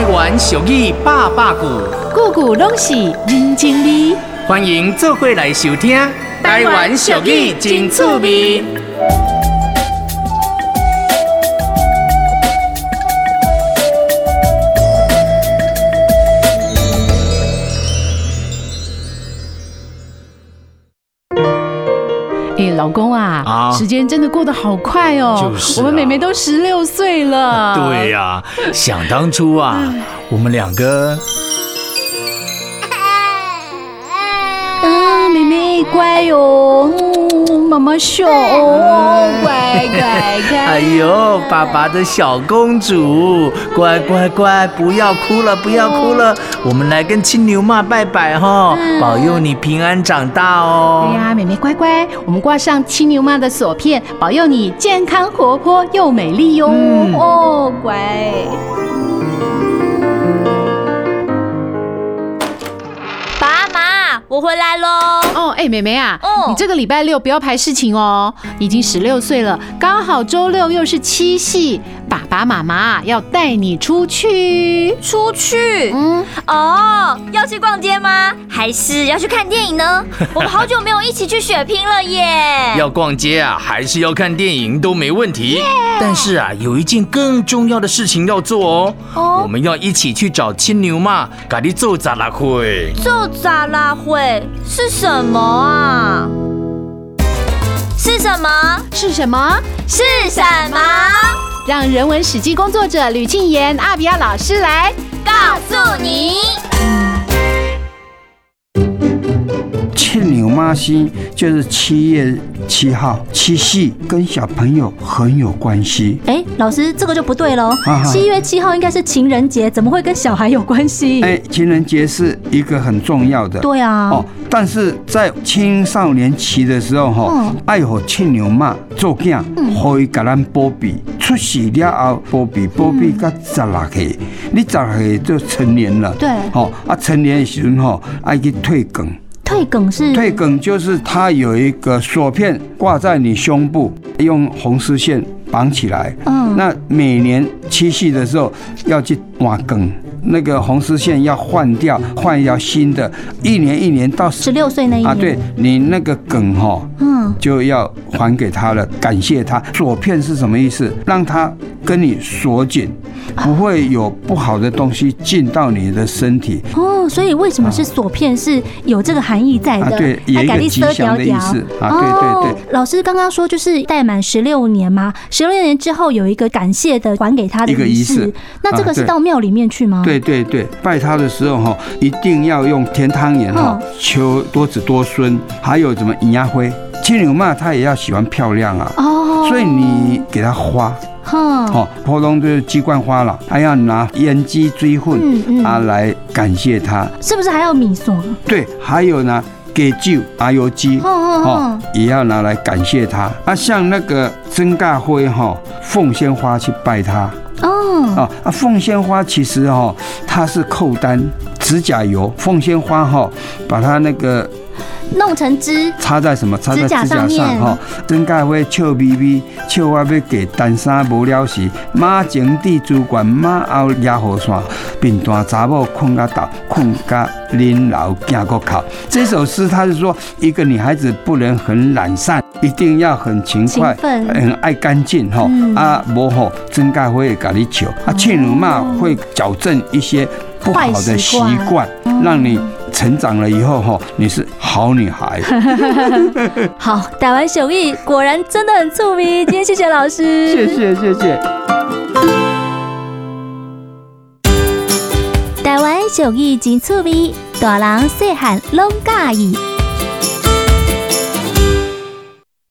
台湾俗语百百句，句句拢是人情味。欢迎做伙来收听台湾俗语真趣味。哎，老公啊，啊时间真的过得好快哦，就是、啊、我们妹妹都十六岁了。对呀、啊，想当初啊，我们两个。嗯，妹妹乖哟、哦。妈妈秀，乖乖乖！哎呦，爸爸的小公主，乖乖乖，不要哭了，不要哭了，我们来跟青牛妈拜拜哈，保佑你平安长大哦。对呀，妹妹乖乖，我们挂上青牛妈的锁片，保佑你健康活泼又美丽哟。哦，乖。我回来喽！哦，哎，妹妹啊，哦，你这个礼拜六不要排事情哦。你已经十六岁了，刚好周六又是七夕，爸爸妈妈要带你出去。出去？嗯，哦，要去逛街吗？还是要去看电影呢？我们好久没有一起去血拼了耶！要逛街啊，还是要看电影都没问题。但是啊，有一件更重要的事情要做哦。哦，我们要一起去找青牛嘛，赶紧做咋啦会。做咋啦会是什么啊？是什么？是什么？是什么？让人文史记工作者吕庆妍、阿比亚老师来告诉你。青牛妈星就是七月七号七夕，跟小朋友很有关系。哎，老师，这个就不对喽。七月七号应该是情人节，怎么会跟小孩有关系？哎，情人节是一个很重要的。对啊。哦，但是在青少年期的时候，哈，爱和青牛妈做囝，可以给咱波比。出世了后，波比波比到十六岁，你十六岁就成年了。对。哦，啊，成年的时候哈，爱去退耕。退梗是？退梗，就是它有一个锁片挂在你胸部，用红丝线绑起来。嗯，那每年七夕的时候要去挖梗，那个红丝线要换掉，换一条新的。一年一年到十六岁那一年啊，对你那个梗哈，嗯，就要还给他了，感谢他。锁片是什么意思？让他跟你锁紧，不会有不好的东西进到你的身体。哦所以为什么是锁片是有这个含义在的？啊、对，也有吉祥的意思啊。对对对，老师刚刚说就是待满十六年吗？十六年之后有一个感谢的还给他的仪式。那这个是到庙里面去吗？对对对，拜他的时候哈，一定要用甜汤圆哈，求多子多孙，还有什么银牙灰。青牛妈她也要喜欢漂亮啊。哦。所以你给她花。哦，普通就是鸡冠花了，还要拿胭脂水粉啊来感谢他，是不是还要米索？对，还有呢，给酒阿油鸡，哦，也要拿来感谢他。啊，像那个曾大辉哈，凤仙花去拜他，哦，啊，凤仙花其实哈，它是扣丹指甲油，凤仙花哈，把它那个。弄成汁，插在什么？插在指甲上哈。真盖会笑眯眯，笑我要给单衫无聊时，马前地主管，马后压河山，并带查某困个倒，困个恁老惊个哭。这首诗他是说，一个女孩子不能很懒散，一定要很勤快，很爱干净哈。啊，无好真盖会给你笑，啊，青牛妈会矫正一些不好的习惯，让你。成长了以后，哈，你是好女孩。好，打完手艺果然真的很出名。今天谢谢老师，谢谢谢谢。打完手艺真出名，大人细汉拢喜欢。